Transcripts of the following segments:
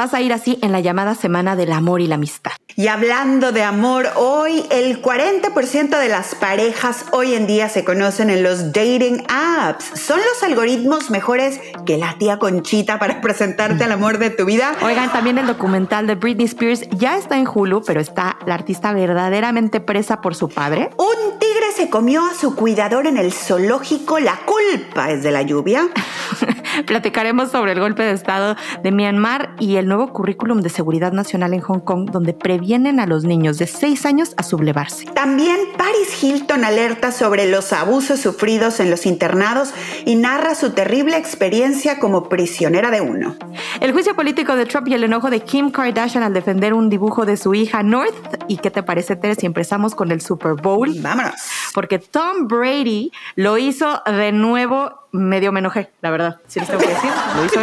vas a ir así en la llamada Semana del Amor y la Amistad. Y hablando de amor, hoy el 40% de las parejas hoy en día se conocen en los dating apps. Son los algoritmos mejores que la tía Conchita para presentarte al amor de tu vida. Oigan, también el documental de Britney Spears ya está en Hulu, pero está la artista verdaderamente presa por su padre. Un tigre se comió a su cuidador en el zoológico. La culpa es de la lluvia. Platicaremos sobre el golpe de Estado de Myanmar y el nuevo currículum de seguridad nacional en Hong Kong, donde previenen a los niños de 6 años a sublevarse. También Paris Hilton alerta sobre los abusos sufridos en los internados y narra su terrible experiencia como prisionera de uno. El juicio político de Trump y el enojo de Kim Kardashian al defender un dibujo de su hija North. ¿Y qué te parece, Tere, si empezamos con el Super Bowl? Vámonos. Porque Tom Brady lo hizo de nuevo medio me enojé, la verdad. Si les tengo que decir, lo hizo.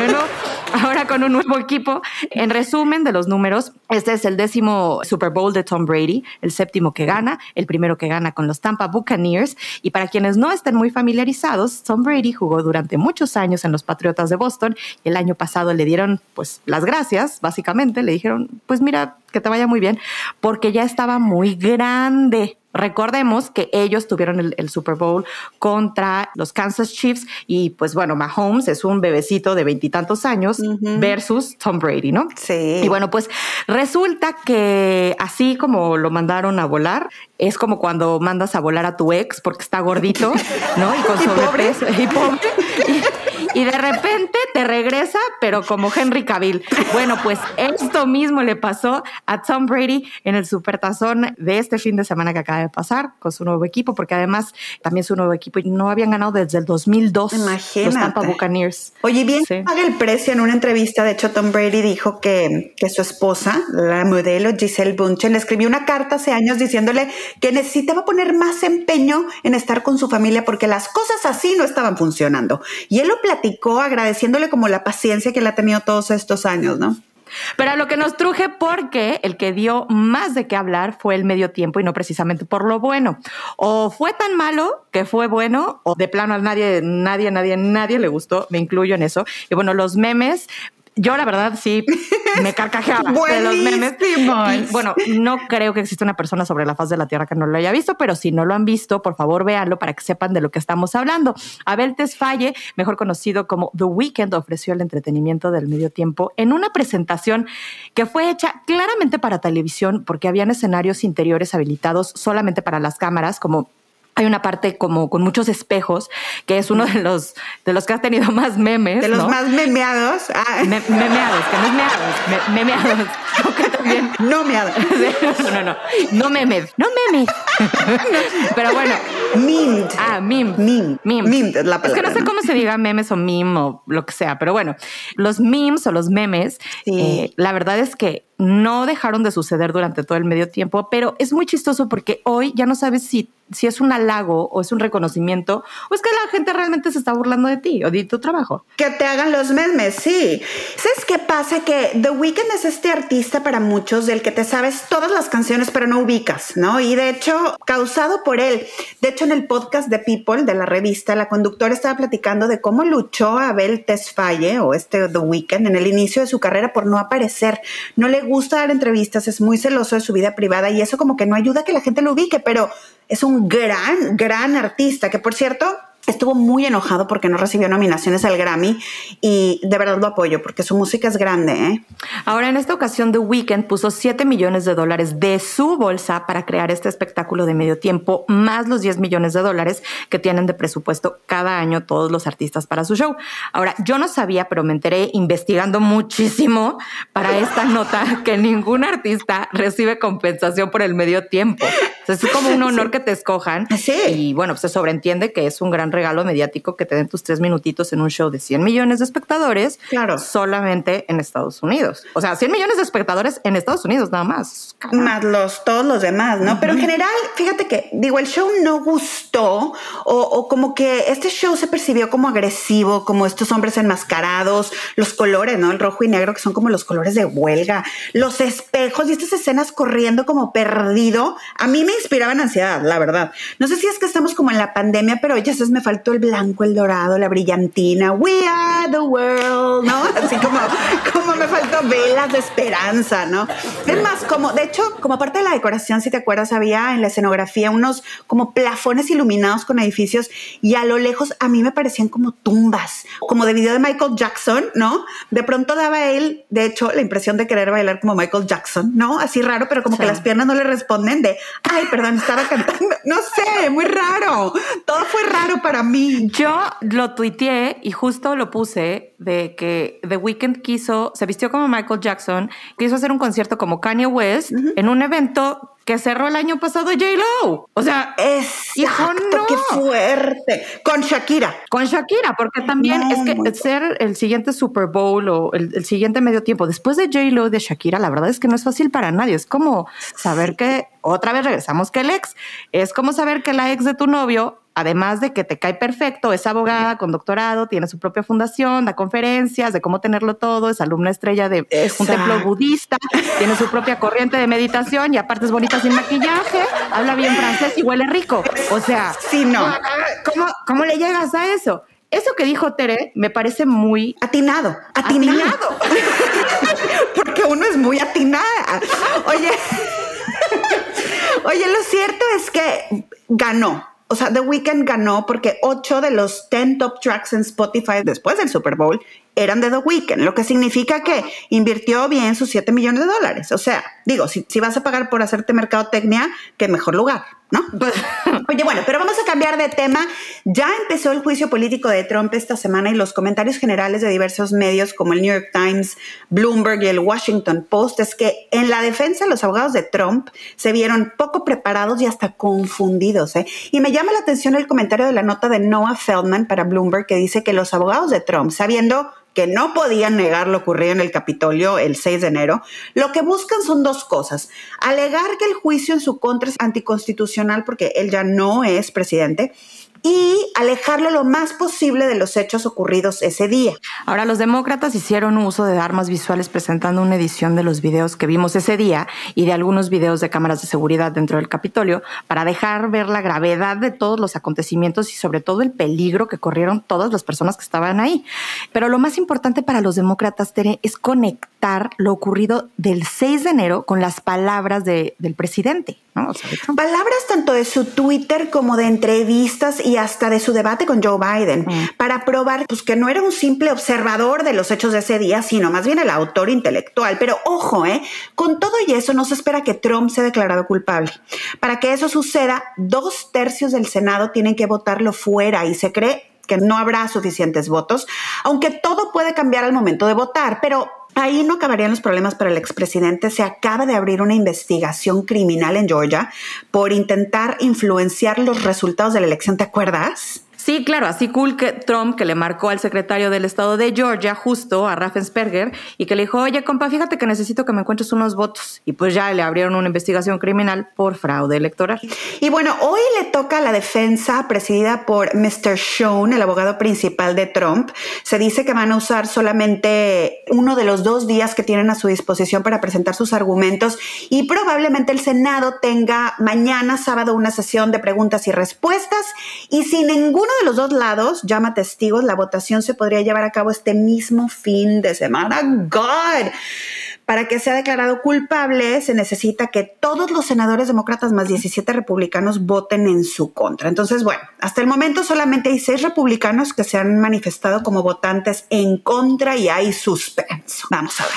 Ahora con un nuevo equipo. En resumen de los números, este es el décimo Super Bowl de Tom Brady, el séptimo que gana, el primero que gana con los Tampa Buccaneers. Y para quienes no estén muy familiarizados, Tom Brady jugó durante muchos años en los Patriotas de Boston y el año pasado le dieron pues las gracias, básicamente. Le dijeron, pues mira, que te vaya muy bien, porque ya estaba muy grande. Recordemos que ellos tuvieron el, Super Bowl contra los Kansas Chiefs y pues bueno, Mahomes es un bebecito de veintitantos años versus Tom Brady, ¿no? Sí. Y bueno, pues resulta que así como lo mandaron a volar, es como cuando mandas a volar a tu ex porque está gordito, ¿no? Y con sobrepeso y pobre. Y, de repente te regresa, pero como Henry Cavill. Bueno, pues esto mismo le pasó a Tom Brady en el supertazón de este fin de semana que acaba de pasar con su nuevo equipo, porque además también su nuevo equipo y no habían ganado desde el 2002 Imagínate. los Tampa Buccaneers. Oye, bien paga el precio en una entrevista. De hecho, Tom Brady dijo que, que su esposa, la modelo Giselle Bunchen, le escribió una carta hace años diciéndole que necesitaba poner más empeño en estar con su familia porque las cosas así no estaban funcionando. Y él lo platicó agradeciéndole como la paciencia que le ha tenido todos estos años, ¿no? Pero a lo que nos truje porque el que dio más de qué hablar fue el medio tiempo y no precisamente por lo bueno. O fue tan malo que fue bueno, o de plano a nadie, nadie, nadie, nadie le gustó, me incluyo en eso. Y bueno, los memes yo la verdad sí me carcajeaba de los memes. Y, bueno, no creo que exista una persona sobre la faz de la Tierra que no lo haya visto, pero si no lo han visto, por favor véanlo para que sepan de lo que estamos hablando. Abel Tesfaye, mejor conocido como The Weeknd, ofreció el entretenimiento del medio tiempo en una presentación que fue hecha claramente para televisión porque habían escenarios interiores habilitados solamente para las cámaras, como hay una parte como con muchos espejos, que es uno de los, de los que has tenido más memes. De los más memeados. Ah. memeados, que no es meados, memeados. también. No meados. no, no, no. No memes. No memes. Pero bueno. Mint. Ah, meme. Meme. Meme. es la palabra. Es que no sé cómo se diga memes o meme o lo que sea, pero bueno, los memes o los memes, eh, la verdad es que no dejaron de suceder durante todo el medio tiempo, pero es muy chistoso porque hoy ya no sabes si, si es un halago o es un reconocimiento o es que la gente realmente se está burlando de ti o de tu trabajo. Que te hagan los memes, sí. ¿Sabes qué pasa? Que The Weeknd es este artista para muchos del que te sabes todas las canciones pero no ubicas, ¿no? Y de hecho, causado por él. De hecho, en el podcast de People, de la revista, la conductora estaba platicando de cómo luchó Abel Tesfaye o este The Weeknd en el inicio de su carrera por no aparecer. No le gusta dar entrevistas, es muy celoso de su vida privada y eso como que no ayuda a que la gente lo ubique, pero es un gran, gran artista que por cierto estuvo muy enojado porque no recibió nominaciones al Grammy y de verdad lo apoyo porque su música es grande. ¿eh? Ahora, en esta ocasión, The Weeknd puso 7 millones de dólares de su bolsa para crear este espectáculo de medio tiempo, más los 10 millones de dólares que tienen de presupuesto cada año todos los artistas para su show. Ahora, yo no sabía, pero me enteré investigando muchísimo para esta nota que ningún artista recibe compensación por el medio tiempo. es como un honor que te escojan. Sí. Y bueno, pues se sobreentiende que es un gran regalo mediático que te den tus tres minutitos en un show de 100 millones de espectadores. Claro. Solamente en Estados Unidos. O sea, 100 millones de espectadores en Estados Unidos nada más. Más los, todos los demás, ¿no? Pero en general, fíjate que, digo, el show no gustó gustó o, como que este show se percibió como agresivo, como estos hombres enmascarados, los colores, ¿no? El rojo y negro que son como los colores de huelga, los espejos y estas escenas corriendo como perdido, a mí me inspiraban ansiedad, la verdad. No sé si es que estamos como en la pandemia, pero ya sabes, me faltó el blanco, el dorado, la brillantina, we are the world, ¿no? Así como, como me faltó velas de esperanza, ¿no? Es más, como, de hecho, como parte de la decoración, si te acuerdas, había en la escenografía unos como plafones iluminados con edificios y a lo lejos a mí me parecían como tumbas, como de video de Michael Jackson, ¿no? De pronto daba él, de hecho, la impresión de querer bailar como Michael Jackson, ¿no? Así raro, pero como que las piernas no le responden de, ay, perdón, estaba cantando, no sé, muy raro. Todo fue raro para mí. Yo lo tuiteé y justo lo puse de que The Weeknd quiso, se vistió como Michael Jackson, quiso hacer un concierto como Kanye West en un evento que cerró el año pasado J-Lo. O sea, es hijo, no. qué fuerte. Con Shakira. Con Shakira, porque también es que ser el siguiente Super Bowl o el, siguiente medio tiempo después de J-Lo de Shakira, la verdad es que no es fácil para nadie. Es como saber que otra vez regresamos que el ex. Es como saber que la ex de tu novio además de que te cae perfecto, es abogada con doctorado, tiene su propia fundación, da conferencias de cómo tenerlo todo, es alumna estrella de un templo budista, tiene su propia corriente de meditación y aparte es bonita sin maquillaje, habla bien francés y huele rico. O sea, sí, no. ¿cómo, cómo le llegas a eso? Eso que dijo Tere me parece muy atinado, atinado. Porque uno es muy atinada. Oye, oye, lo cierto es que ganó o sea, The Weeknd ganó porque ocho de los 10 top tracks en Spotify después del Super Bowl eran de The Weeknd, lo que significa que invirtió bien sus 7 millones de dólares. O sea, digo, si, si vas a pagar por hacerte mercadotecnia, qué mejor lugar, ¿no? Pues, oye, bueno, pero vamos a cambiar de tema. Ya empezó el juicio político de Trump esta semana y los comentarios generales de diversos medios como el New York Times, Bloomberg y el Washington Post es que en la defensa los abogados de Trump se vieron poco preparados y hasta confundidos. ¿eh? Y me llama la atención el comentario de la nota de Noah Feldman para Bloomberg que dice que los abogados de Trump, sabiendo que no podían negar lo ocurrido en el Capitolio el 6 de enero, lo que buscan son dos cosas. Alegar que el juicio en su contra es anticonstitucional porque él ya no es presidente y alejarlo lo más posible de los hechos ocurridos ese día. Ahora, los demócratas hicieron uso de armas visuales presentando una edición de los videos que vimos ese día y de algunos videos de cámaras de seguridad dentro del Capitolio para dejar ver la gravedad de todos los acontecimientos y sobre todo el peligro que corrieron todas las personas que estaban ahí. Pero lo más importante para los demócratas, Tere, es conectar lo ocurrido del 6 de enero con las palabras del presidente. Palabras tanto de su Twitter como de entrevistas y hasta de su debate con Joe Biden mm. para probar pues, que no era un simple observador de los hechos de ese día, sino más bien el autor intelectual. Pero ojo, ¿eh? con todo y eso no se espera que Trump sea declarado culpable. Para que eso suceda, dos tercios del Senado tienen que votarlo fuera y se cree que no habrá suficientes votos, aunque todo puede cambiar al momento de votar, pero Ahí no acabarían los problemas para el expresidente. Se acaba de abrir una investigación criminal en Georgia por intentar influenciar los resultados de la elección. ¿Te acuerdas? Sí, claro, así cool que Trump, que le marcó al secretario del estado de Georgia, justo a Raffensperger, y que le dijo, oye, compa, fíjate que necesito que me encuentres unos votos. Y pues ya le abrieron una investigación criminal por fraude electoral. Y bueno, hoy le toca la defensa presidida por Mr. Schoen, el abogado principal de Trump. Se dice que van a usar solamente uno de los dos días que tienen a su disposición para presentar sus argumentos y probablemente el Senado tenga mañana sábado una sesión de preguntas y respuestas y sin ninguno de los dos lados llama testigos, la votación se podría llevar a cabo este mismo fin de semana. God. Para que sea declarado culpable, se necesita que todos los senadores demócratas más 17 republicanos voten en su contra. Entonces, bueno, hasta el momento solamente hay seis republicanos que se han manifestado como votantes en contra y hay suspenso. Vamos a ver.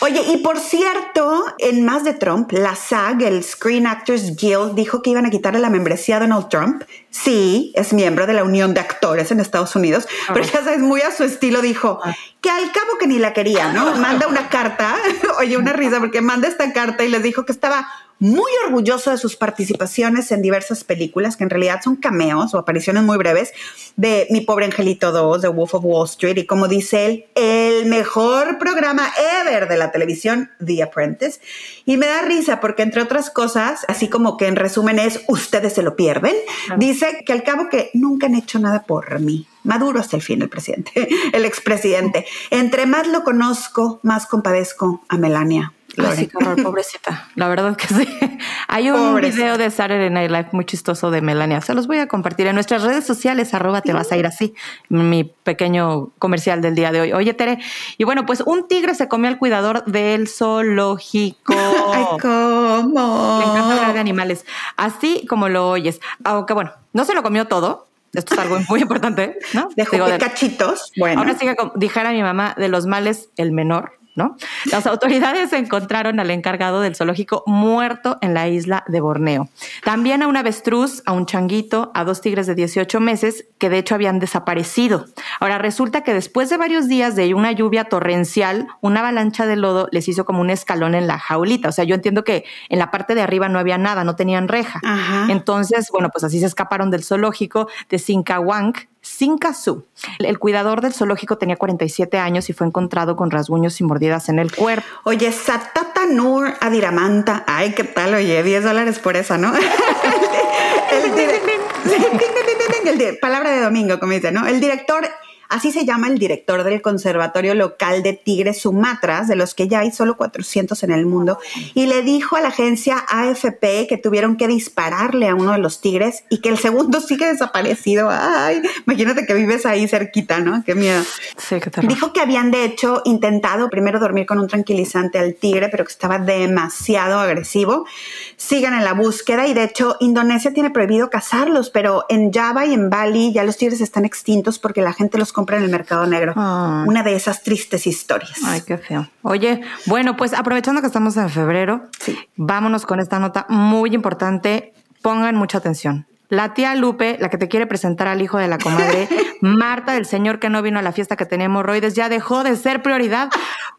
Oye, y por cierto, en más de Trump, la SAG, el Screen Actors Guild, dijo que iban a quitarle la membresía a Donald Trump. Sí, es miembro de la Unión de Actores en Estados Unidos, pero ya sabes, muy a su estilo dijo ah. Que al cabo que ni la quería, ¿no? Manda una carta, oye, una risa, porque manda esta carta y les dijo que estaba muy orgulloso de sus participaciones en diversas películas, que en realidad son cameos o apariciones muy breves, de Mi pobre angelito 2, de Wolf of Wall Street, y como dice él, el mejor programa ever de la televisión, The Apprentice. Y me da risa porque, entre otras cosas, así como que en resumen es, ustedes se lo pierden, dice que al cabo que nunca han hecho nada por mí. Maduro hasta el fin, el presidente, el expresidente. Entre más lo conozco, más compadezco a Melania. Ay, sí, horror, pobrecita. La verdad que sí. Hay un video de Saturday Night Live muy chistoso de Melania. Se los voy a compartir en nuestras redes sociales, arroba te vas a ir así. Mi pequeño comercial del día de hoy. Oye, Tere. Y bueno, pues un tigre se comió al cuidador del zoológico. Ay, ¿cómo? Le encanta hablar de animales. Así como lo oyes. Aunque bueno, no se lo comió todo. Esto es algo muy importante, ¿no? Dejó de cachitos. Bueno. Ahora sí que dijera mi mamá, de los males, el menor ¿no? Las autoridades encontraron al encargado del zoológico muerto en la isla de Borneo. También a un avestruz, a un changuito, a dos tigres de 18 meses que de hecho habían desaparecido. Ahora resulta que después de varios días de una lluvia torrencial, una avalancha de lodo les hizo como un escalón en la jaulita. O sea, yo entiendo que en la parte de arriba no había nada, no tenían reja. Entonces, bueno, pues así se escaparon del zoológico de Sinkawang, Sinkasu. El cuidador del zoológico tenía 47 años y fue encontrado con rasguños y mordidas en el cuerpo. Oye, Satata Nur Adiramanta. Ay, ¿qué tal? Oye, 10 dólares por esa, ¿no? el, palabra de domingo, como dice, ¿no? El director Así se llama el director del Conservatorio Local de Tigres Sumatras, de los que ya hay solo 400 en el mundo, y le dijo a la agencia AFP que tuvieron que dispararle a uno de los tigres y que el segundo sigue desaparecido. Ay, imagínate que vives ahí cerquita, ¿no? Qué miedo. Sí, qué Dijo que habían de hecho intentado primero dormir con un tranquilizante al tigre, pero que estaba demasiado agresivo. Sigan en la búsqueda y de hecho Indonesia tiene prohibido cazarlos, pero en Java y en Bali ya los tigres están extintos porque la gente los compra en el mercado negro. Una de esas tristes historias. Ay, qué feo. Oye, bueno, pues aprovechando que estamos en febrero, vámonos con esta nota muy importante. Pongan mucha atención. La tía Lupe, la que te quiere presentar al hijo de la comadre, Marta, del señor que no vino a la fiesta que tenía hemorroides, ya dejó de ser prioridad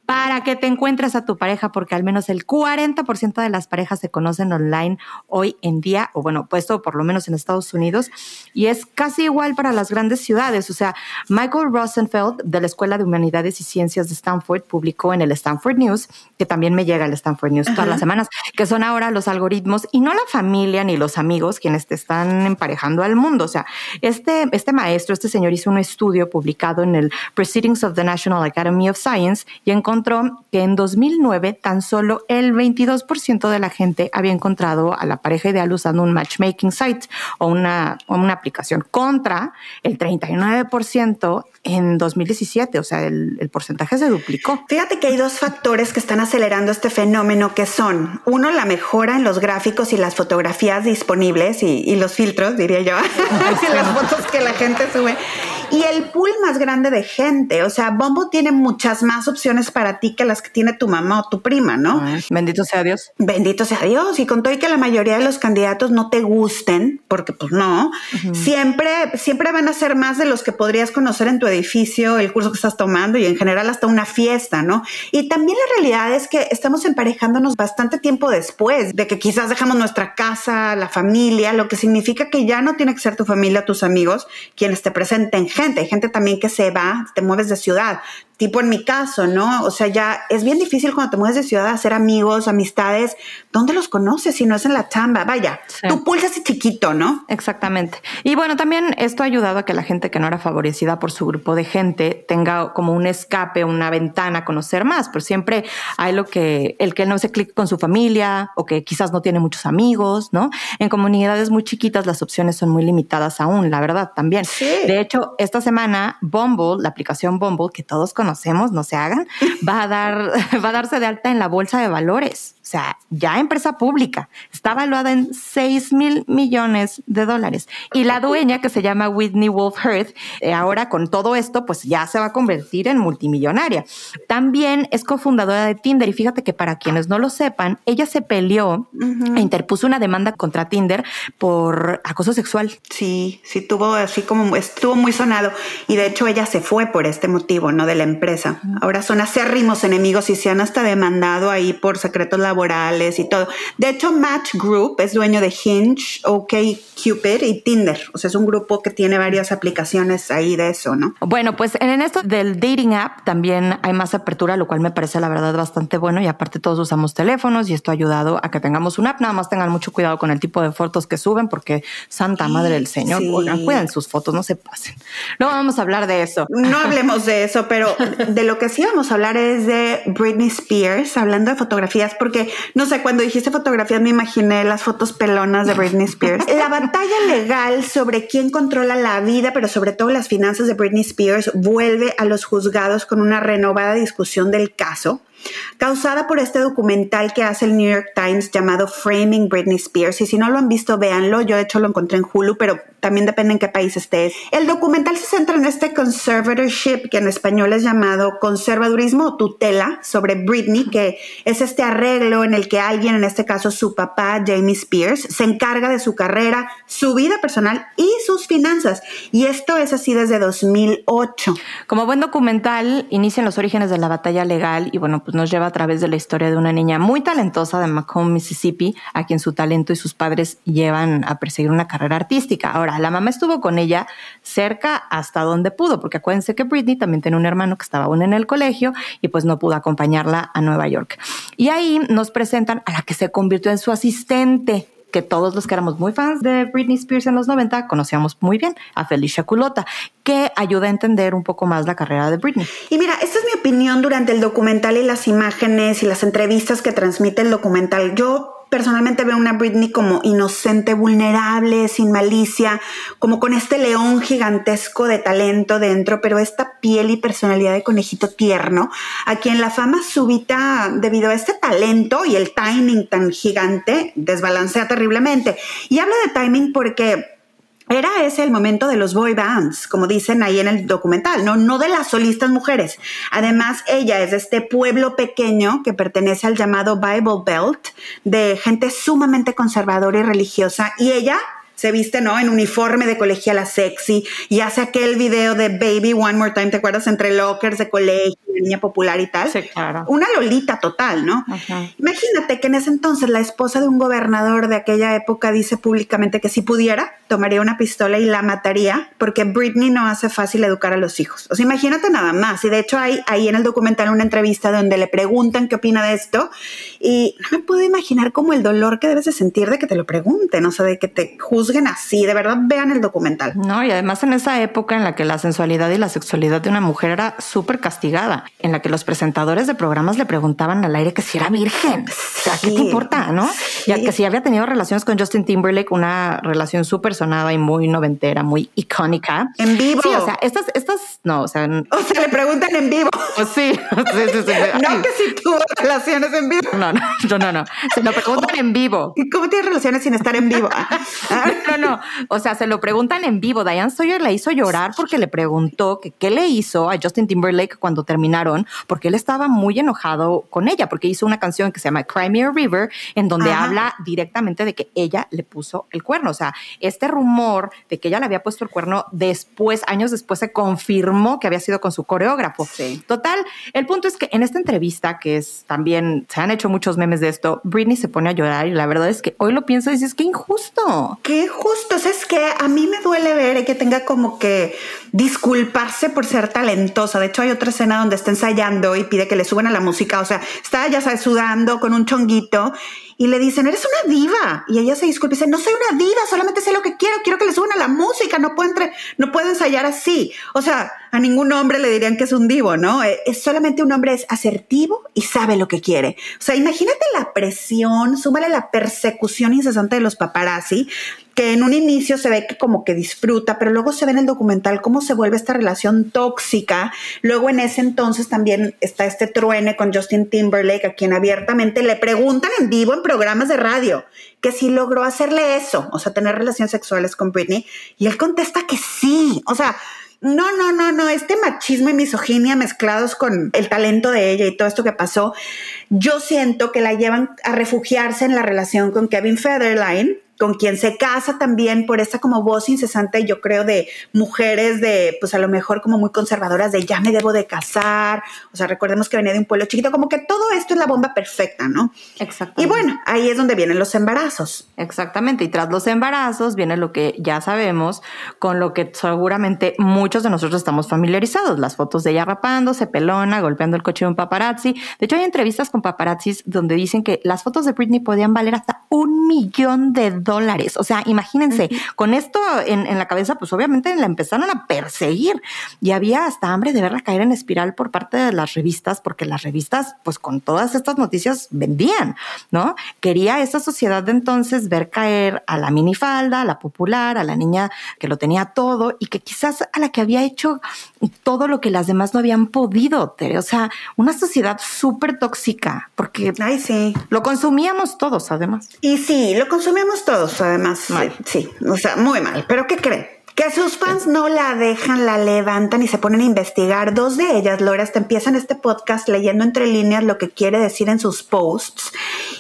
para que te encuentres a tu pareja, porque al menos el 40% de las parejas se conocen online hoy en día, o bueno, puesto por lo menos en Estados Unidos, y es casi igual para las grandes ciudades. O sea, Michael Rosenfeld de la Escuela de Humanidades y Ciencias de Stanford publicó en el Stanford News, que también me llega el Stanford News todas las semanas, que son ahora los algoritmos y no la familia ni los amigos quienes te están emparejando al mundo. O sea, este, este maestro, este señor hizo un estudio publicado en el Proceedings of the National Academy of Science y encontró que en 2009 tan solo el 22% de la gente había encontrado a la pareja ideal usando un matchmaking site o una, una aplicación contra el 39% en 2017, o sea, el, el, porcentaje se duplicó. Fíjate que hay dos factores que están acelerando este fenómeno que son, uno, la mejora en los gráficos y las fotografías disponibles y, y los filtros, diría yo, y las fotos que la gente sube, y el pool más grande de gente, o sea, Bombo tiene muchas más opciones para ti que las que tiene tu mamá o tu prima, ¿no? bendito sea Dios. Bendito sea Dios, y con todo y que la mayoría de los candidatos no te gusten, porque pues no, siempre, siempre van a ser más de los que podrías conocer en tu edificio, el curso que estás tomando y en general hasta una fiesta, ¿no? Y también la realidad es que estamos emparejándonos bastante tiempo después de que quizás dejamos nuestra casa, la familia, lo que significa que ya no tiene que ser tu familia, tus amigos, quienes te presenten gente. Hay gente también que se va, te mueves de ciudad tipo en mi caso, ¿no? O sea, ya es bien difícil cuando te mueves de ciudad hacer amigos, amistades. ¿Dónde los conoces si no es en la chamba? Vaya, tu pulsa es chiquito, ¿no? Exactamente. Y bueno, también esto ha ayudado a que la gente que no era favorecida por su grupo de gente tenga como un escape, una ventana a conocer más, pero siempre hay lo que, el que no se clic con su familia o que quizás no tiene muchos amigos, ¿no? En comunidades muy chiquitas las opciones son muy limitadas aún, la verdad, también. Sí. De hecho, esta semana Bumble, la aplicación Bumble, que todos conocen, conocemos, no se hagan, va a, dar, va a darse de alta en la bolsa de valores. O sea, ya empresa pública. Está valuada en 6 mil millones de dólares. Y la dueña, que se llama Whitney Wolf Hearth, eh, ahora con todo esto, pues ya se va a convertir en multimillonaria. También es cofundadora de Tinder. Y fíjate que para quienes no lo sepan, ella se peleó e interpuso una demanda contra Tinder por acoso sexual. Sí, sí, tuvo así como estuvo muy sonado. Y de hecho, ella se fue por este motivo, ¿no? De la empresa. Ahora son acérrimos enemigos y se han hasta demandado ahí por secretos laborales y todo. De hecho, Match Group es dueño de Hinge, OK Cupid y Tinder. O sea, es un grupo que tiene varias aplicaciones ahí de eso, ¿no? Bueno, pues en esto del dating app también hay más apertura, lo cual me parece la verdad bastante bueno y aparte todos usamos teléfonos y esto ha ayudado a que tengamos una app. Nada más tengan mucho cuidado con el tipo de fotos que suben porque santa madre del Señor, cuiden sus fotos, no se pasen. No vamos a hablar de eso. No hablemos de eso, pero de lo que sí vamos a hablar es de Britney Spears, hablando de fotografías, porque no sé, cuando dijiste fotografías me imaginé las fotos pelonas de Britney Spears. La batalla legal sobre quién controla la vida, pero sobre todo las finanzas de Britney Spears, vuelve a los juzgados con una renovada discusión del caso causada por este documental que hace el New York Times llamado Framing Britney Spears. Y si no lo han visto, véanlo. Yo de hecho lo encontré en Hulu, pero también depende en qué país estés. El documental se centra en este conservatorship, que en español es llamado conservadurismo o tutela, sobre Britney, que es este arreglo en el que alguien, en este caso su papá, Jamie Spears, se encarga de su carrera, su vida personal y sus finanzas. Y esto es así desde 2008. Como buen documental, inician los orígenes de la batalla legal y bueno, pues nos lleva a través de la historia de una niña muy talentosa de Macomb, Mississippi, a quien su talento y sus padres llevan a perseguir una carrera artística. Ahora, la mamá estuvo con ella cerca hasta donde pudo, porque acuérdense que Britney también tiene un hermano que estaba aún en el colegio y pues no pudo acompañarla a Nueva York. Y ahí nos presentan a la que se convirtió en su asistente que todos los que éramos muy fans de Britney Spears en los 90 conocíamos muy bien, a Felicia Culota, que ayuda a entender un poco más la carrera de Britney. Y mira, esta es mi opinión durante el documental y las imágenes y las entrevistas que transmite el documental. Yo personalmente veo una Britney como inocente, vulnerable, sin malicia, como con este león gigantesco de talento dentro, pero esta piel y personalidad de conejito tierno, a quien la fama súbita, debido a este talento y el timing tan gigante, desbalancea terriblemente. Y hablo de timing porque era ese el momento de los boy bands, como dicen ahí en el documental, no, no de las solistas mujeres. Además, ella es de este pueblo pequeño que pertenece al llamado Bible Belt, de gente sumamente conservadora y religiosa, y ella se viste, ¿no? En uniforme de colegiala sexy y hace aquel video de Baby One More Time, ¿te acuerdas? Entre lockers de colegio, niña popular y tal. Sí, claro. Una lolita total, ¿no? Imagínate que en ese entonces la esposa de un gobernador de aquella época dice públicamente que si pudiera, tomaría una pistola y la mataría porque Britney no hace fácil educar a los hijos. O sea, imagínate nada más. Y de hecho hay ahí en el documental una entrevista donde le preguntan qué opina de esto y no me puedo imaginar como el dolor que debes de sentir de que te lo pregunten, o sea, de que te juzguen juzguen así, de verdad vean el documental. No, y además en esa época en la que la sensualidad y la sexualidad de una mujer era súper castigada, en la que los presentadores de programas le preguntaban al aire que si era virgen. O sea, ¿qué te importa, no? Y que si había tenido relaciones con Justin Timberlake, una relación súper sonada y muy noventera, muy icónica. En vivo. Sí, o sea, estas, estas, no, o sea. O sea, le preguntan en vivo. sí, sí, sí, sí. No que si tuvo relaciones en vivo. No, no, no, no, no. Se lo preguntan en vivo. ¿Y cómo tienes relaciones sin estar en vivo? No, no. O sea, se lo preguntan en vivo. Diane Sawyer la hizo llorar porque le preguntó que qué le hizo a Justin Timberlake cuando terminaron, porque él estaba muy enojado con ella, porque hizo una canción que se llama Cry Me a River, en donde habla directamente de que ella le puso el cuerno. O sea, este rumor de que ella le había puesto el cuerno después, años después, se confirmó que había sido con su coreógrafo. Sí. Total, el punto es que en esta entrevista, que es también, se han hecho muchos memes de esto, Britney se pone a llorar y la verdad es que hoy lo pienso y dices, qué injusto. Qué justo, es que a mí me duele ver que tenga como que disculparse por ser talentosa. De hecho, hay otra escena donde está ensayando y pide que le suban a la música. O sea, está, ya sabes, sudando con un chonguito y le dicen, eres una diva. Y ella se disculpa y dice, no soy una diva, solamente sé lo que quiero, quiero que le suban a la música, no puedo, entre, no puedo ensayar así. O sea, a ningún hombre le dirían que es un divo, ¿no? Eh, es solamente un hombre es asertivo y sabe lo que quiere. O sea, imagínate la presión, súmale la persecución incesante de los paparazzi, que en un inicio se ve que como que disfruta, pero luego se ve en el documental cómo se vuelve esta relación tóxica. Luego en ese entonces también está este truene con Justin Timberlake, a quien abiertamente le preguntan en vivo en programas de radio que si logró hacerle eso, o sea, tener relaciones sexuales con Britney, y él contesta que sí, o sea, no, no, no, no, este machismo y misoginia mezclados con el talento de ella y todo esto que pasó, yo siento que la llevan a refugiarse en la relación con Kevin Federline, con quien se casa también por esa como voz incesante, yo creo, de mujeres de, pues a lo mejor como muy conservadoras, de ya me debo de casar, o sea, recordemos que venía de un pueblo chiquito, como que todo esto es la bomba perfecta, ¿no? Exactamente. Y bueno, ahí es donde vienen los embarazos. Exactamente, y tras los embarazos viene lo que ya sabemos, con lo que seguramente muchos de nosotros estamos familiarizados, las fotos de ella rapándose, pelona, golpeando el coche de un paparazzi. De hecho, hay entrevistas con paparazzis donde dicen que las fotos de Britney podían valer hasta un millón de dólares. O sea, imagínense, con esto en, en, la cabeza, pues obviamente la empezaron a perseguir y había hasta hambre de verla caer en espiral por parte de las revistas, porque las revistas, pues con todas estas noticias vendían, ¿no? Quería esa sociedad de entonces ver caer a la minifalda, a la popular, a la niña que lo tenía todo y que quizás a la que había hecho todo lo que las demás no habían podido, O sea, una sociedad súper tóxica, porque Ay, sí. lo consumíamos todos, además. Y sí, lo consumíamos todos, además. Sí, sí, o sea, muy mal. Pero ¿qué creen? Que sus fans no la dejan, la levantan y se ponen a investigar. Dos de ellas, Laura, te empiezan este podcast leyendo entre líneas lo que quiere decir en sus posts.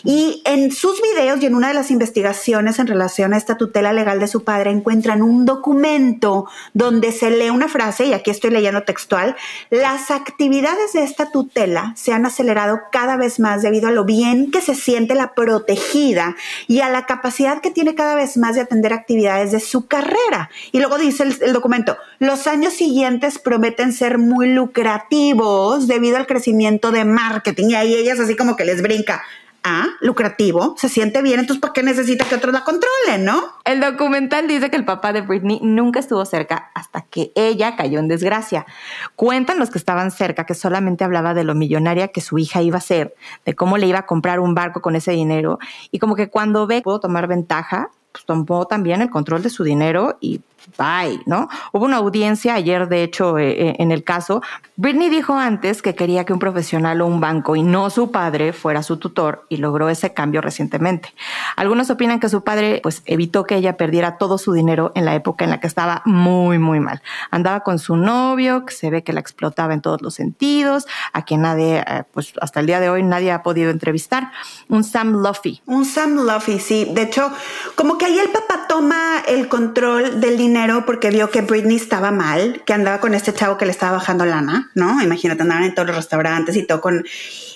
Y en sus videos y en una de las investigaciones en relación a esta tutela legal de su padre, encuentran un documento donde se lee una frase, y aquí estoy leyendo textual, las actividades de esta tutela se han acelerado cada vez más debido a lo bien que se siente la protegida y a la capacidad que tiene cada vez más de atender actividades de su carrera. Luego dice el, documento, los años siguientes prometen ser muy lucrativos debido al crecimiento de marketing. Y ahí ellas así como que les brinca. Ah, lucrativo, se siente bien, entonces ¿para qué necesita que otros la controlen, no? El documental dice que el papá de Britney nunca estuvo cerca hasta que ella cayó en desgracia. Cuentan los que estaban cerca que solamente hablaba de lo millonaria que su hija iba a ser, de cómo le iba a comprar un barco con ese dinero y como que cuando ve pudo tomar ventaja, pues tomó también el control de su dinero y bye, ¿no? Hubo una audiencia ayer, de hecho, eh, eh, en el caso. Britney dijo antes que quería que un profesional o un banco y no su padre fuera su tutor y logró ese cambio recientemente. Algunos opinan que su padre pues evitó que ella perdiera todo su dinero en la época en la que estaba muy, muy mal. Andaba con su novio, que se ve que la explotaba en todos los sentidos, a quien nadie, eh, pues hasta el día de hoy nadie ha podido entrevistar. Un Sam Luffy. Un Sam Luffy, sí. De hecho, como que ahí el papá toma el control del dinero porque vio que Britney estaba mal, que andaba con este chavo que le estaba bajando lana, ¿no? Imagínate, andaban en todos los restaurantes y todo con...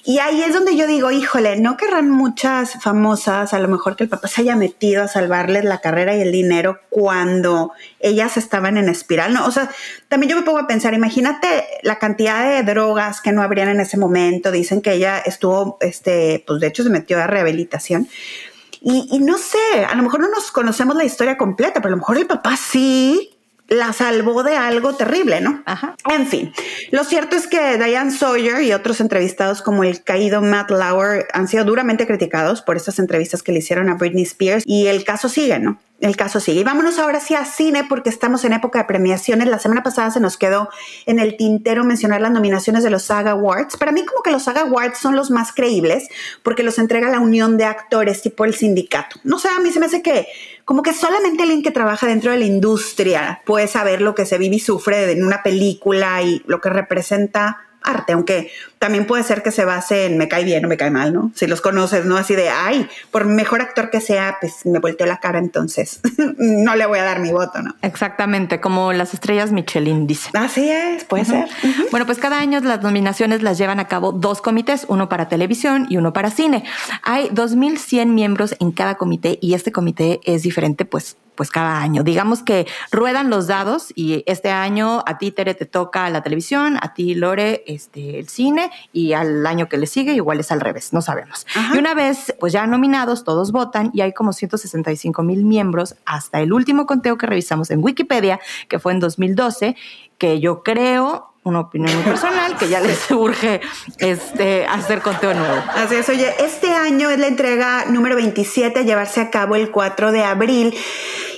Y ahí es donde yo digo, híjole, no querrán muchas famosas, a lo mejor que el papá se haya metido a salvarles la carrera y el dinero cuando ellas estaban en espiral, ¿no? O sea, también yo me pongo a pensar, imagínate la cantidad de drogas que no habrían en ese momento, dicen que ella estuvo, este, pues de hecho se metió a rehabilitación, y, no sé, a lo mejor no nos conocemos la historia completa, pero a lo mejor el papá sí la salvó de algo terrible, ¿no? Ajá. En fin, lo cierto es que Diane Sawyer y otros entrevistados como el caído Matt Lauer han sido duramente criticados por estas entrevistas que le hicieron a Britney Spears y el caso sigue, ¿no? El caso sigue. Y vámonos ahora sí a cine porque estamos en época de premiaciones. La semana pasada se nos quedó en el tintero mencionar las nominaciones de los Saga Awards. Para mí como que los Saga Awards son los más creíbles porque los entrega la unión de actores tipo el sindicato. No sé, a mí se me hace que como que solamente alguien que trabaja dentro de la industria puede saber lo que se vive y sufre en una película y lo que representa arte, aunque también puede ser que se base en me cae bien o me cae mal, ¿no? Si los conoces, ¿no? Así de, ay, por mejor actor que sea, pues me volteó la cara, entonces no le voy a dar mi voto, ¿no? Exactamente, como las estrellas Michelin dice. Así es, puede ser. Bueno, pues cada año las nominaciones las llevan a cabo dos comités, uno para televisión y uno para cine. Hay 2.100 miembros en cada comité y este comité es diferente, pues pues cada año. Digamos que ruedan los dados y este año a ti, Tere, te toca la televisión, a ti, Lore, este, el cine y al año que le sigue igual es al revés, no sabemos. Y una vez pues ya nominados, todos votan y hay como 165 mil miembros hasta el último conteo que revisamos en Wikipedia, que fue en 2012, que yo creo una opinión muy personal que ya les urge este, hacer conteo nuevo. Así es, oye, este año es la entrega número 27 a llevarse a cabo el 4 de abril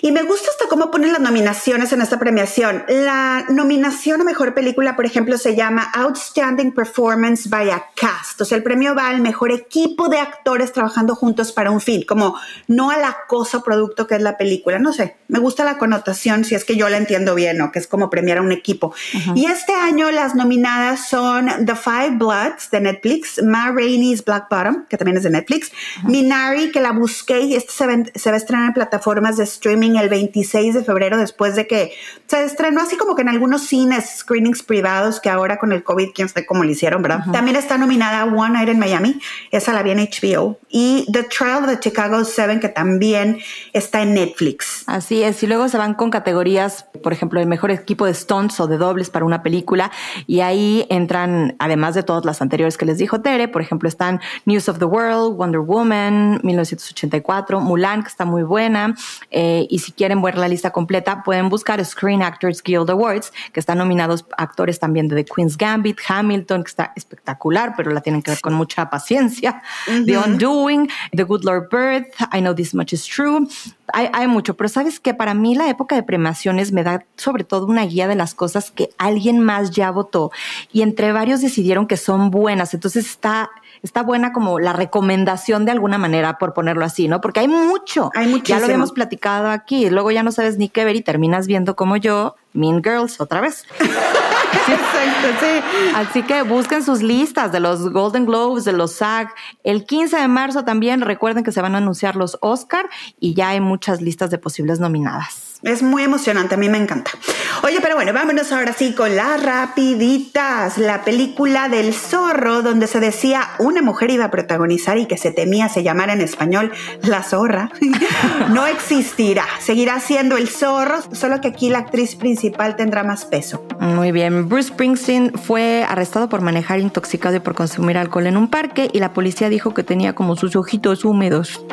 Y me gusta hasta cómo ponen las nominaciones en esta premiación. La nominación a mejor película, por ejemplo, se llama Outstanding Performance by a Cast. O sea, el premio va al mejor equipo de actores trabajando juntos para un film, como no a la cosa producto que es la película. No sé, me gusta la connotación, si es que yo la entiendo bien, o que es como premiar a un equipo. Y este año las nominadas son The Five Bloods de Netflix, Ma Rainey's Black Bottom, que también es de Netflix, Minari, que la busqué y este se, se va a estrenar en plataformas de streaming el 26 de febrero después de que se estrenó así como que en algunos cines, screenings privados que ahora con el COVID, quién sabe cómo lo hicieron, ¿verdad? También está nominada One Night in Miami, esa la vi en HBO, y The Trial of the Chicago Seven, que también está en Netflix. Así es, y luego se van con categorías, por ejemplo, el mejor equipo de stunts o de dobles para una película, y ahí entran, además de todas las anteriores que les dijo Tere, por ejemplo, están News of the World, Wonder Woman, 1984, Mulan, que está muy buena, eh, y si quieren ver la lista completa, pueden buscar Screen Actors Guild Awards, que están nominados actores también de The Queen's Gambit, Hamilton, que está espectacular, pero la tienen que ver con mucha paciencia, The Undoing, The Good Lord Birth, I Know This Much Is True. Hay, hay, mucho, pero sabes que para mí la época de premiaciones me da sobre todo una guía de las cosas que alguien más ya votó y entre varios decidieron que son buenas. Entonces está está buena como la recomendación de alguna manera, por ponerlo así, ¿no? Porque hay mucho. Hay muchísimo. Ya lo habíamos platicado aquí. Luego ya no sabes ni qué ver y terminas viendo como yo Mean Girls otra vez. Sí, exacto, sí. Así que busquen sus listas de los Golden Globes, de los SAG. El 15 de marzo también recuerden que se van a anunciar los Oscar y ya hay muchas listas de posibles nominadas. Es muy emocionante, a mí me encanta. Oye, pero bueno, vámonos ahora sí con las rapiditas. La película del zorro, donde se decía una mujer iba a protagonizar y que se temía se llamara en español la zorra, no existirá. Seguirá siendo el zorro, solo que aquí la actriz principal tendrá más peso. Muy bien. Bruce Springsteen fue arrestado por manejar intoxicado y por consumir alcohol en un parque y la policía dijo que tenía como sus ojitos húmedos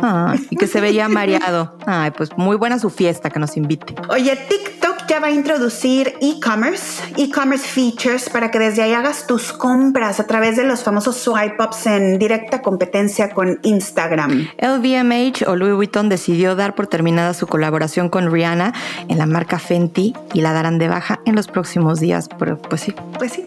y que se veía mareado. Ay, pues muy buena su fiesta que nos invita. Oye, TikTok ya va a introducir e-commerce, e-commerce features para que desde ahí hagas tus compras a través de los famosos swipe ups en directa competencia con Instagram. LVMH o Louis Vuitton decidió dar por terminada su colaboración con Rihanna en la marca Fenty y la darán de baja en los próximos días, pero pues sí. Pues sí.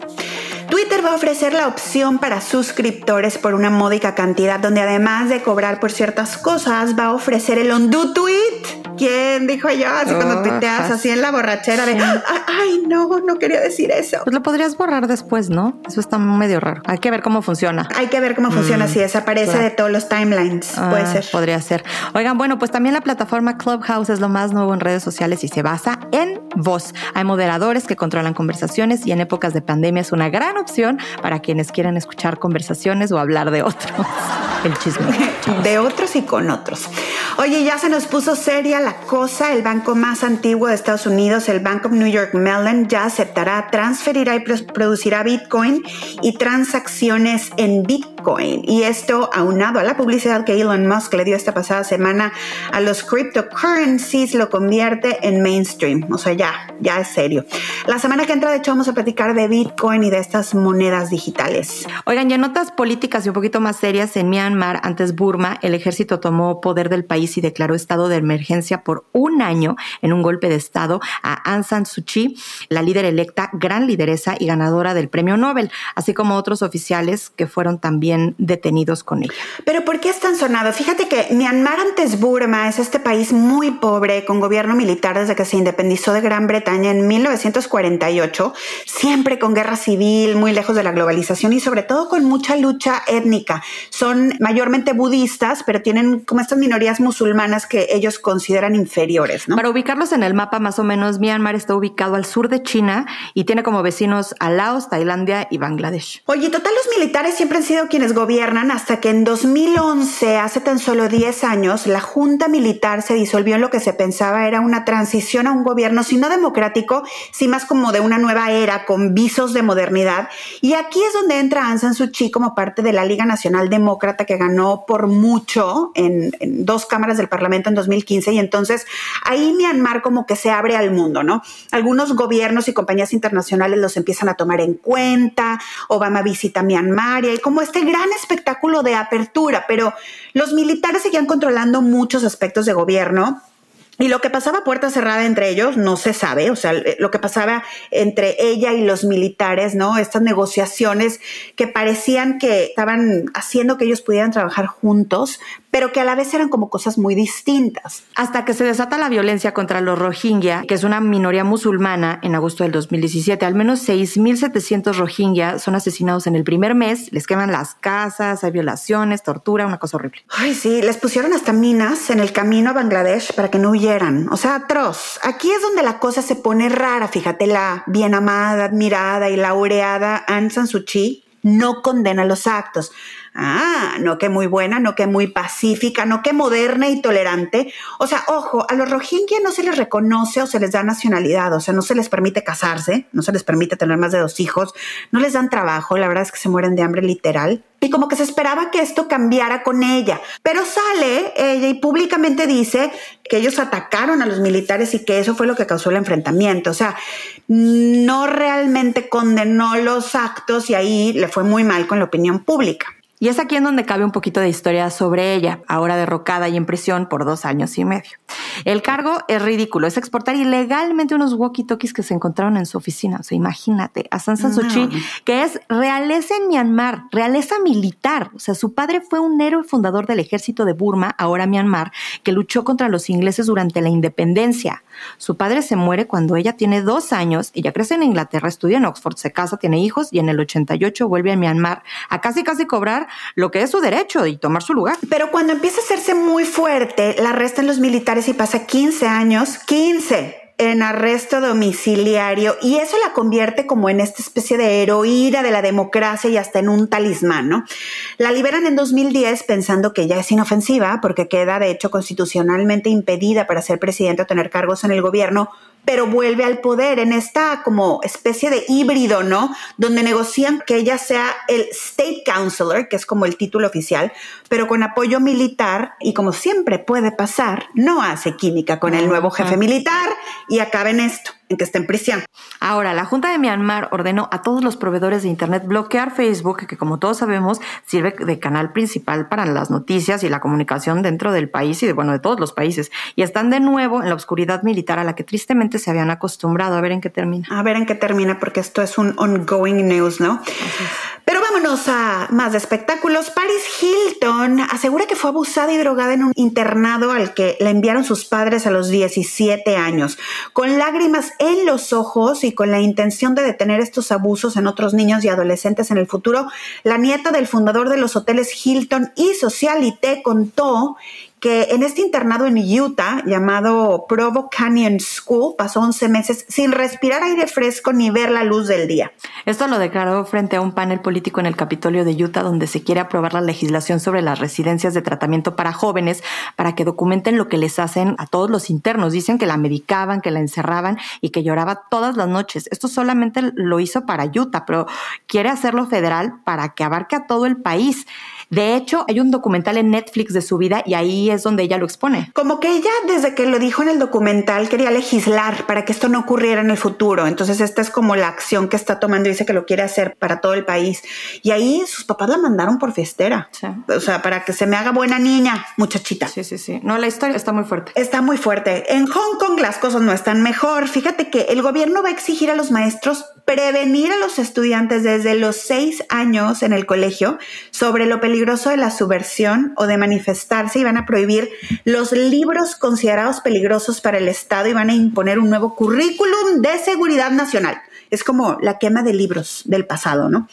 Twitter va a ofrecer la opción para suscriptores por una módica cantidad, donde además de cobrar por ciertas cosas, va a ofrecer el undo tweet. ¿Quién dijo yo? Así cuando Oh, tuiteas así en la borrachera de, ay, no, no quería decir eso. Pues lo podrías borrar después, ¿no? Eso está medio raro. Hay que ver cómo funciona. Hay que ver cómo funciona si desaparece claro. de todos los timelines. Puede Ah, ser. Podría ser. Oigan, bueno, pues también la plataforma Clubhouse es lo más nuevo en redes sociales y se basa en voz. Hay moderadores que controlan conversaciones y en épocas de pandemia es una gran opción para quienes quieran escuchar conversaciones o hablar de otros. El chisme. de otros y con otros. Oye, ya se nos puso seria la cosa. El banco más antiguo de Estados Unidos, el Bank of New York Mellon, ya aceptará, transferirá y producirá Bitcoin y transacciones en Bitcoin. Y esto aunado a la publicidad que Elon Musk le dio esta pasada semana a los cryptocurrencies, lo convierte en mainstream. O sea, ya, ya es serio. La semana que entra, de hecho, vamos a platicar de Bitcoin y de estas monedas digitales. Oigan, ya notas políticas y un poquito más serias en Myanmar, antes Burma, el ejército tomó poder del país y declaró estado de emergencia por un año en un golpe de estado a Aung San Suu Kyi, la líder electa, gran lideresa y ganadora del premio Nobel, así como otros oficiales que fueron también detenidos con ella. Pero ¿por qué es tan sonado? Fíjate que Myanmar antes Burma es este país muy pobre con gobierno militar desde que se independizó de Gran Bretaña en 1948, siempre con guerra civil, muy lejos de la globalización y sobre todo con mucha lucha étnica. Son mayormente budistas, pero tienen como estas minorías musulmanas que ellos consideran inferiores, ¿no? Para ubicarlos en el mapa, más o menos, Myanmar está ubicado al sur de China y tiene como vecinos a Laos, Tailandia y Bangladesh. Oye, total, los militares siempre han sido quienes gobiernan hasta que en 2011, hace tan solo 10 años, la Junta Militar se disolvió en lo que se pensaba era una transición a un gobierno, si no democrático, sí más como de una nueva era con visos de modernidad. Y aquí es donde entra Aung San Suu como parte de la Liga Nacional Demócrata que ganó por mucho en, en dos cámaras del Parlamento en 2015. Y entonces ahí Myanmar como que se abre al mundo, ¿no? Algunos gobiernos y compañías internacionales los empiezan a tomar en cuenta. Obama visita Myanmar y hay como este gran espectáculo de apertura, pero los militares seguían controlando muchos aspectos de gobierno Y lo que pasaba puerta cerrada entre ellos no se sabe, o sea, lo que pasaba entre ella y los militares, ¿no? Estas negociaciones que parecían que estaban haciendo que ellos pudieran trabajar juntos, pero que a la vez eran como cosas muy distintas. Hasta que se desata la violencia contra los Rohingya, que es una minoría musulmana, en agosto del 2017. Al menos 6.700 Rohingya son asesinados en el primer mes, les queman las casas, hay violaciones, tortura, una cosa horrible. Ay, sí, les pusieron hasta minas en el camino a Bangladesh para que no huyeran. O sea, atroz. Aquí es donde la cosa se pone rara, fíjate, la bien amada, admirada y laureada Aung San Suu Kyi no condena los actos Ah, no que muy buena, no que muy pacífica, no que moderna y tolerante. O sea, ojo, a los rohingya no se les reconoce o se les da nacionalidad, o sea, no se les permite casarse, no se les permite tener más de dos hijos, no les dan trabajo, la verdad es que se mueren de hambre literal. Y como que se esperaba que esto cambiara con ella. Pero sale ella y públicamente dice que ellos atacaron a los militares y que eso fue lo que causó el enfrentamiento. O sea, no realmente condenó los actos y ahí le fue muy mal con la opinión pública. Y es aquí en donde cabe un poquito de historia sobre ella, ahora derrocada y en prisión por dos años y medio. El cargo es ridículo, es exportar ilegalmente unos walkie-talkies que se encontraron en su oficina. O sea, imagínate, a San San que es realeza en Myanmar, realeza militar. O sea, su padre fue un héroe fundador del ejército de Burma, ahora Myanmar, que luchó contra los ingleses durante la independencia. Su padre se muere cuando ella tiene dos años, ella crece en Inglaterra, estudia en Oxford, se casa, tiene hijos y en el 88 vuelve a Myanmar a casi casi cobrar lo que es su derecho y tomar su lugar. Pero cuando empieza a hacerse muy fuerte, la arrestan los militares y pasa 15 años, 15 en arresto domiciliario y eso la convierte como en esta especie de heroína de la democracia y hasta en un talismán, ¿no? La liberan en 2010 pensando que ya es inofensiva porque queda de hecho constitucionalmente impedida para ser presidente o tener cargos en el gobierno pero vuelve al poder en esta como especie de híbrido, ¿no? Donde negocian que ella sea el State Counselor, que es como el título oficial, pero con apoyo militar y como siempre puede pasar, no hace química con el nuevo jefe militar y acaba en esto que está en prisión. Ahora, la Junta de Myanmar ordenó a todos los proveedores de Internet bloquear Facebook, que como todos sabemos sirve de canal principal para las noticias y la comunicación dentro del país y de, bueno, de todos los países. Y están de nuevo en la oscuridad militar a la que tristemente se habían acostumbrado. A ver en qué termina. A ver en qué termina, porque esto es un ongoing news, ¿no? Vámonos a más de espectáculos. Paris Hilton asegura que fue abusada y drogada en un internado al que la enviaron sus padres a los 17 años, con lágrimas en los ojos y con la intención de detener estos abusos en otros niños y adolescentes en el futuro. La nieta del fundador de los hoteles Hilton y Socialite contó que en este internado en Utah llamado Provo Canyon School pasó 11 meses sin respirar aire fresco ni ver la luz del día. Esto lo declaró frente a un panel político en el Capitolio de Utah donde se quiere aprobar la legislación sobre las residencias de tratamiento para jóvenes para que documenten lo que les hacen a todos los internos. Dicen que la medicaban, que la encerraban y que lloraba todas las noches. Esto solamente lo hizo para Utah, pero quiere hacerlo federal para que abarque a todo el país. De hecho, hay un documental en Netflix de su vida y ahí es donde ella lo expone. Como que ella, desde que lo dijo en el documental, quería legislar para que esto no ocurriera en el futuro. Entonces, esta es como la acción que está tomando y dice que lo quiere hacer para todo el país. Y ahí sus papás la mandaron por fiestera. O sea, para que se me haga buena niña, muchachita. Sí, sí, sí. No, la historia está muy fuerte. Está muy fuerte. En Hong Kong las cosas no están mejor. Fíjate que el gobierno va a exigir a los maestros prevenir a los estudiantes desde los seis años en el colegio sobre lo peligroso de la subversión o de manifestarse y van a prohibir los libros considerados peligrosos para el Estado y van a imponer un nuevo currículum de seguridad nacional. Es como la quema de libros del pasado, ¿no?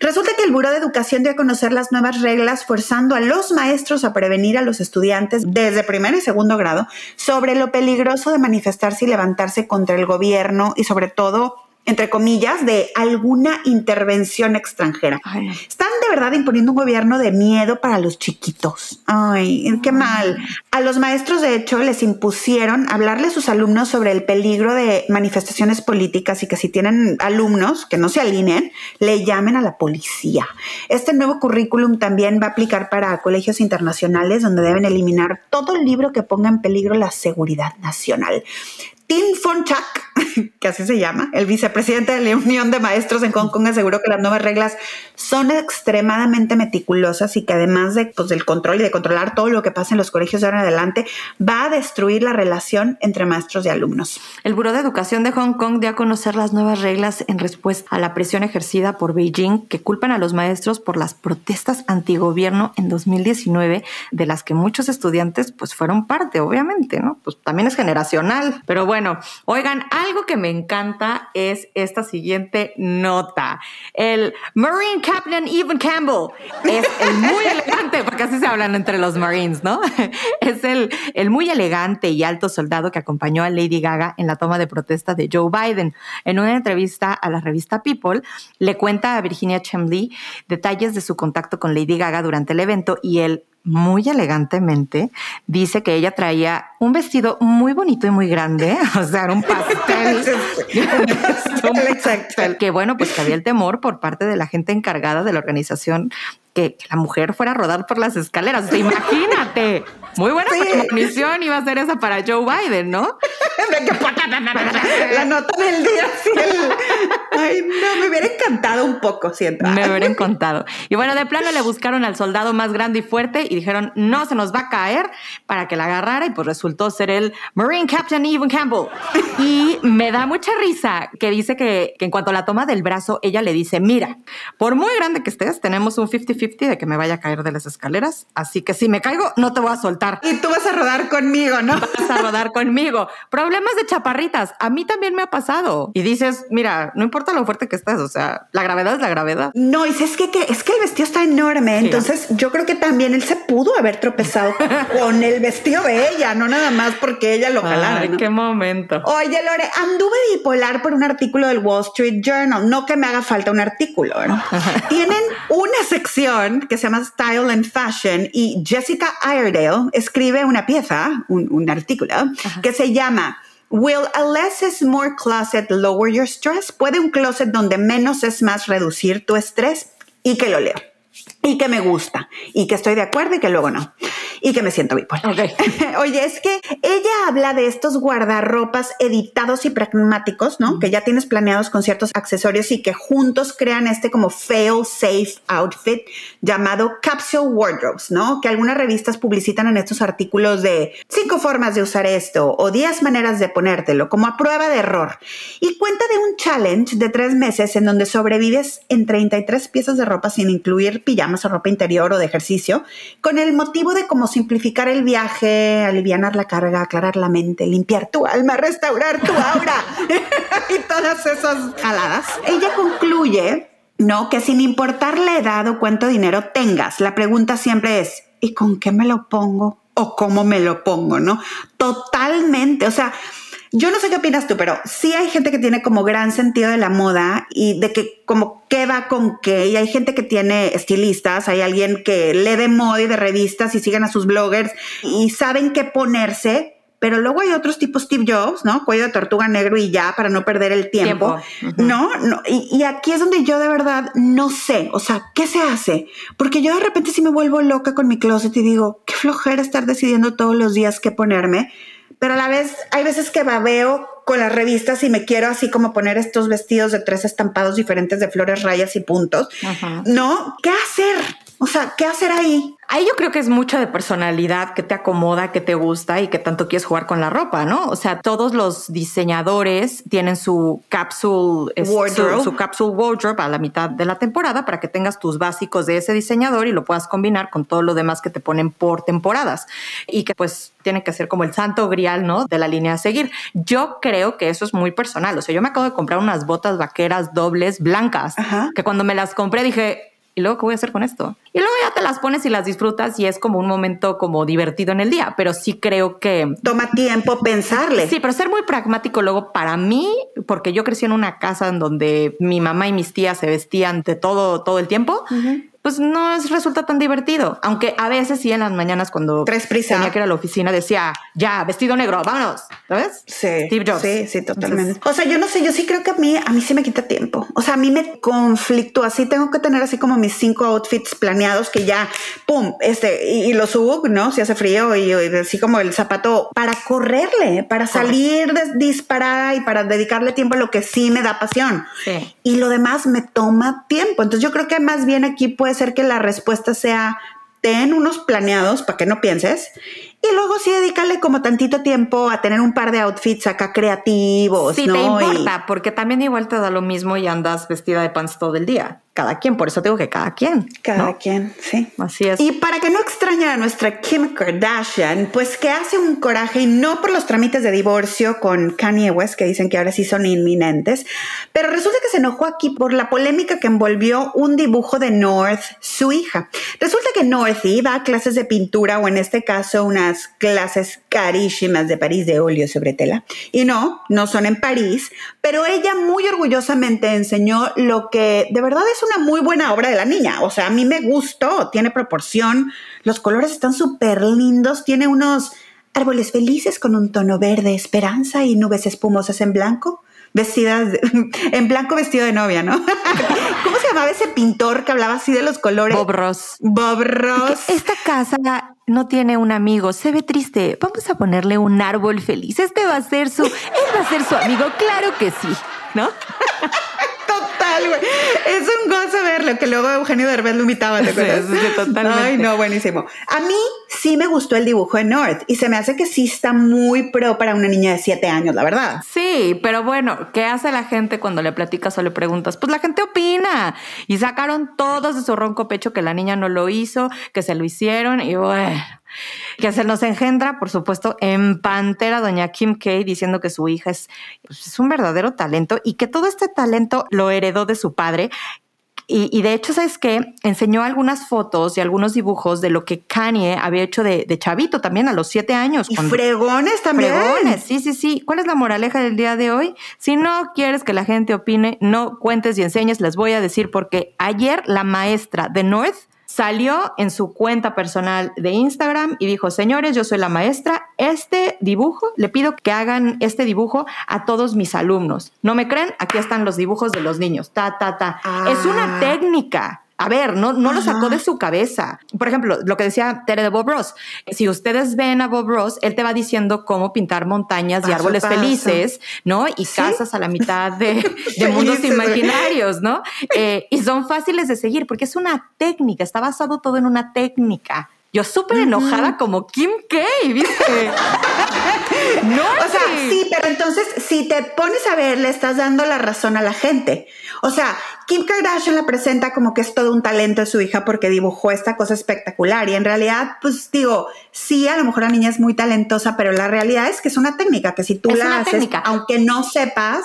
Resulta que el Buró de Educación dio a conocer las nuevas reglas forzando a los maestros a prevenir a los estudiantes desde primer y segundo grado sobre lo peligroso de manifestarse y levantarse contra el gobierno y sobre todo entre comillas, de alguna intervención extranjera. Están de verdad imponiendo un gobierno de miedo para los chiquitos. Ay, qué mal. A los maestros, de hecho, les impusieron hablarle a sus alumnos sobre el peligro de manifestaciones políticas y que si tienen alumnos que no se alineen, le llamen a la policía. Este nuevo currículum también va a aplicar para colegios internacionales donde deben eliminar todo libro que ponga en peligro la seguridad nacional. Tim Fonchak, que que así se llama, el vicepresidente de la Unión de Maestros en Hong Kong, aseguró que las nuevas reglas son extremadamente meticulosas y que además de, pues, del control y de controlar todo lo que pasa en los colegios de ahora en adelante, va a destruir la relación entre maestros y alumnos. El Buró de Educación de Hong Kong dio a conocer las nuevas reglas en respuesta a la presión ejercida por Beijing que culpan a los maestros por las protestas antigobierno en 2019 de las que muchos estudiantes pues fueron parte, obviamente, ¿no? Pues también es generacional. Pero bueno, oigan, algo que me encanta es esta siguiente nota. El Marine Captain Evan Campbell es el muy elegante, porque así se hablan entre los Marines, ¿no? Es el, el muy elegante y alto soldado que acompañó a Lady Gaga en la toma de protesta de Joe Biden. En una entrevista a la revista People, le cuenta a Virginia Chemley detalles de su contacto con Lady Gaga durante el evento y él muy elegantemente dice que ella traía un vestido muy bonito y muy grande, o sea, era un pastel. Exacto. Que bueno, pues que había el temor por parte de la gente encargada de la organización que, la mujer fuera a rodar por las escaleras. imagínate. Muy buena sí. iba a ser esa para Joe Biden, ¿no? la nota del día. Sí, Ay, no, me hubiera encantado un poco, siento. Me hubiera encantado. Y bueno, de plano le buscaron al soldado más grande y fuerte y dijeron, no, se nos va a caer para que la agarrara y pues resultó ser el Marine Captain Evan Campbell. Y me da mucha risa que dice que, que en cuanto a la toma del brazo, ella le dice, mira, por muy grande que estés, tenemos un 50-50 de que me vaya a caer de las escaleras, así que si me caigo, no te voy a soltar. Y tú vas a rodar conmigo, ¿no? Vas a rodar conmigo. Problemas de chaparritas, a mí también me ha pasado. Y dices, mira, no importa lo fuerte que estés, o sea, la gravedad es la gravedad. No, y es que, es que el vestido está enorme, entonces yo creo que también él se pudo haber tropezado con el vestido de ella, no nada más porque ella lo jalara. Ay, qué momento. Oye, Lore, anduve bipolar por un artículo del Wall Street Journal, no que me haga falta un artículo, ¿no? Tienen una sección que se llama Style and Fashion y Jessica Iredale escribe una pieza, un, artículo, que se llama Will a less is more closet lower your stress? ¿Puede un closet donde menos es más reducir tu estrés? Y que lo leo y que me gusta y que estoy de acuerdo y que luego no y que me siento bipolar. Oye, es que ella habla de estos guardarropas editados y pragmáticos, ¿no? Que ya tienes planeados con ciertos accesorios y que juntos crean este como fail safe outfit llamado capsule wardrobes, ¿no? Que algunas revistas publicitan en estos artículos de cinco formas de usar esto o diez maneras de ponértelo como a prueba de error. Y cuenta de un challenge de tres meses en donde sobrevives en 33 piezas de ropa sin incluir pijamas o ropa interior o de ejercicio, con el motivo de cómo simplificar el viaje, aliviar la carga, aclarar la mente, limpiar tu alma, restaurar tu aura y todas esas jaladas. Ella concluye, ¿no? Que sin importar la edad o cuánto dinero tengas, la pregunta siempre es, ¿y con qué me lo pongo? ¿O cómo me lo pongo? ¿No? Totalmente, o sea, yo no sé qué opinas tú, pero sí hay gente que tiene como gran sentido de la moda y de que como qué va con qué. Y hay gente que tiene estilistas, hay alguien que lee de moda y de revistas y siguen a sus bloggers y saben qué ponerse. Pero luego hay otros tipos Steve Jobs, ¿no? Cuello de tortuga negro y ya para no perder el tiempo. ¿No? no y, y, aquí es donde yo de verdad no sé, o sea, ¿qué se hace? Porque yo de repente sí me vuelvo loca con mi closet y digo, qué flojera estar decidiendo todos los días qué ponerme pero a la vez hay veces que babeo con las revistas y me quiero así como poner estos vestidos de tres estampados diferentes de flores, rayas y puntos. ¿No? ¿Qué hacer? O sea, ¿qué hacer ahí? Ahí yo creo que es mucho de personalidad, que te acomoda, que te gusta y que tanto quieres jugar con la ropa, ¿no? O sea, todos los diseñadores tienen su capsule wardrobe. Su, capsule wardrobe a la mitad de la temporada para que tengas tus básicos de ese diseñador y lo puedas combinar con todo lo demás que te ponen por temporadas y que pues tiene que ser como el santo grial, ¿no? De la línea a seguir. Yo creo que eso es muy personal. O sea, yo me acabo de comprar unas botas vaqueras dobles blancas que cuando me las compré dije, ¿y luego qué voy a hacer con esto? Y luego ya te las pones y las disfrutas y es como un momento como divertido en el día, pero sí creo que... Toma tiempo pensarle. Sí, pero ser muy pragmático luego para mí, porque yo crecí en una casa en donde mi mamá y mis tías se vestían de todo, todo el tiempo pues no es, resulta tan divertido. Aunque a veces sí en las mañanas cuando Tres prisa. tenía que ir a la oficina decía, ya, vestido negro, vámonos, ¿sabes? Sí. Steve Jobs. Sí, sí, totalmente. o sea, yo no sé, yo sí creo que a mí, a mí sí me quita tiempo. O sea, a mí me conflictó así. Tengo que tener así como mis cinco outfits planeados que ya, pum, este, y, y los subo, ¿no? Si hace frío y, y así como el zapato para correrle, para salir de- disparada y para dedicarle tiempo a lo que sí me da pasión. Sí. Y lo demás me toma tiempo. Entonces yo creo que más bien aquí puede ser que la respuesta sea ten unos planeados para que no pienses y luego sí dedícale como tantito tiempo a tener un par de outfits acá creativos. Sí, ¿no? te Y- importa, porque también igual te da lo mismo y andas vestida de pants todo el día. Cada quien, por eso digo que cada quien. Cada ¿no? quien, sí. Así es. Y para que no extrañen a nuestra Kim Kardashian, pues que hace un coraje y no por los trámites de divorcio con Kanye West, que dicen que ahora sí son inminentes, pero resulta que se enojó aquí por la polémica que envolvió un dibujo de North, su hija. Resulta que North iba a clases de pintura o en este caso clases carísimas de París de óleo sobre tela. Y no, no son en París, pero ella muy orgullosamente enseñó lo que de verdad es una muy buena obra de la niña. O sea, a mí me gustó, tiene proporción, los colores están súper lindos, tiene unos árboles felices con un tono verde, esperanza y nubes espumosas en blanco. Vestidas de- en blanco vestido de novia, ¿no? ¿Cómo se llamaba ese pintor que hablaba así de los colores? Bob Ross. Bob Ross. Esta casa no tiene un amigo, se ve triste. Vamos a ponerle un árbol feliz. Este va a ser su, él va a ser su amigo, claro que sí, ¿no? Total, güey. Es un gozo verlo, que luego Eugenio Derbez lo imitaba, ¿te acuerdas? sí, sí, totalmente. Ay, no, buenísimo. A mí sí me gustó el dibujo de North y se me hace que sí está muy pro para una niña de siete años, la verdad. Sí, pero bueno, ¿qué hace la gente cuando le platicas o le preguntas? Pues la gente opina y sacaron todos de su ronco pecho que la niña no lo hizo, que se lo hicieron y bueno, que se nos engendra, por supuesto, en pantera doña Kim K diciendo que su hija es, pues, es un verdadero talento y que todo este talento lo heredó de su padre. Y, y de hecho, ¿sabes qué? Enseñó algunas fotos y algunos dibujos de lo que Kanye había hecho de, de chavito también a los siete años. Y cuando- fregones también. Fregones, sí, sí, sí. ¿Cuál es la moraleja del día de hoy? Si no quieres que la gente opine, no cuentes y enseñes, les voy a decir porque ayer la maestra de North salió en su cuenta personal de Instagram y dijo, señores, yo soy la maestra, este dibujo, le pido que hagan este dibujo a todos mis alumnos. ¿No me creen? Aquí están los dibujos de los niños. Ta, ta, ta. Es una Ah. técnica. A ver, no, no lo sacó de su cabeza. Por ejemplo, lo que decía Tere de Bob Ross. Si ustedes ven a Bob Ross, él te va diciendo cómo pintar montañas y Paso árboles paso. felices, ¿no? Y ¿Sí? casas a la mitad de, de mundos imaginarios, ¿no? Eh, y son fáciles de seguir porque es una técnica, está basado todo en una técnica. Yo súper enojada como Kim K, ¿viste? no, O sea, sí, pero entonces si te pones a ver, le estás dando la razón a la gente. O sea, Kim Kardashian la presenta como que es todo un talento de su hija porque dibujó esta cosa espectacular y en realidad, pues digo, sí, a lo mejor la niña es muy talentosa, pero la realidad es que es una técnica que si tú Es la haces, técnica. aunque no sepas,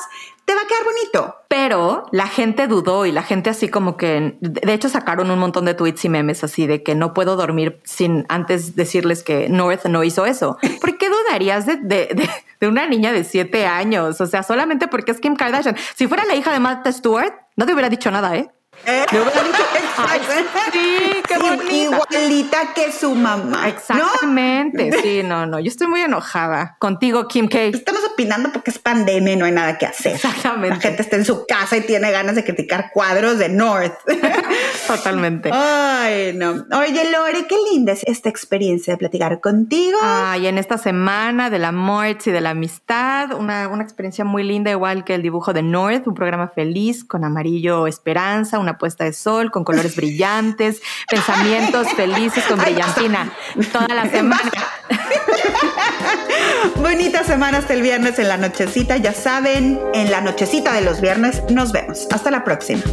va a quedar bonito. Pero la gente dudó y la gente así como que, de hecho sacaron un montón de tweets y memes así de que no puedo dormir sin antes decirles que North no hizo eso. ¿Por qué dudarías de- de una niña de siete años? O sea, solamente porque es Kim Kardashian. Si fuera la hija de Martha Stewart, no te hubiera dicho nada, ¿eh? ¿Eh? Le hubiera dicho, "Ay, sí, qué bonita. Igualita que su mamá. ¿no? Exactamente, sí, no, no, yo estoy muy enojada contigo, Kim K. Estamos opinando porque es pandemia y no hay nada que hacer. Exactamente. La gente está en su casa y tiene ganas de criticar cuadros de North. Totalmente. Ay, no. Oye, Lore, qué linda es esta experiencia de platicar contigo. Ay, en esta semana del amor y de la amistad, una, una experiencia muy linda, igual que el dibujo de North, un programa feliz con amarillo esperanza, una puesta de sol con colores brillantes, pensamientos felices con brillantina toda la semana. Bonita semana hasta el viernes en la nochecita. Ya saben, en la nochecita de los viernes nos vemos. Hasta la próxima.